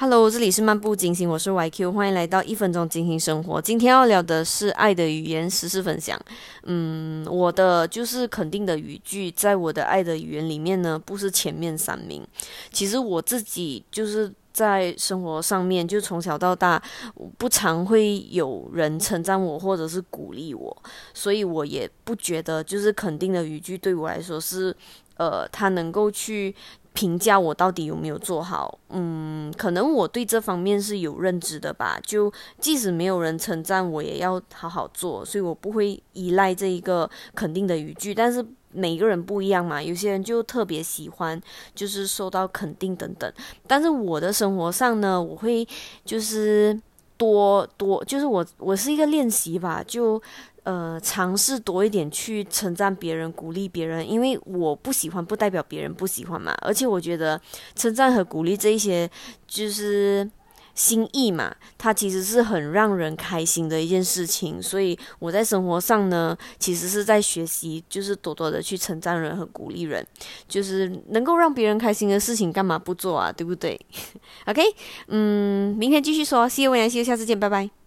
Hello，这里是漫步金星，我是 YQ，欢迎来到一分钟精心生活。今天要聊的是爱的语言实时分享。嗯，我的就是肯定的语句，在我的爱的语言里面呢，不是前面三名。其实我自己就是在生活上面，就从小到大不常会有人称赞我或者是鼓励我，所以我也不觉得就是肯定的语句对我来说是呃，他能够去。评价我到底有没有做好？嗯，可能我对这方面是有认知的吧。就即使没有人称赞我，也要好好做，所以我不会依赖这一个肯定的语句。但是每个人不一样嘛，有些人就特别喜欢，就是受到肯定等等。但是我的生活上呢，我会就是多多，就是我我是一个练习吧，就。呃，尝试多一点去称赞别人、鼓励别人，因为我不喜欢，不代表别人不喜欢嘛。而且我觉得称赞和鼓励这一些就是心意嘛，它其实是很让人开心的一件事情。所以我在生活上呢，其实是在学习，就是多多的去称赞人和鼓励人，就是能够让别人开心的事情，干嘛不做啊？对不对？OK，嗯，明天继续说，谢谢我杨希，下次见，拜拜。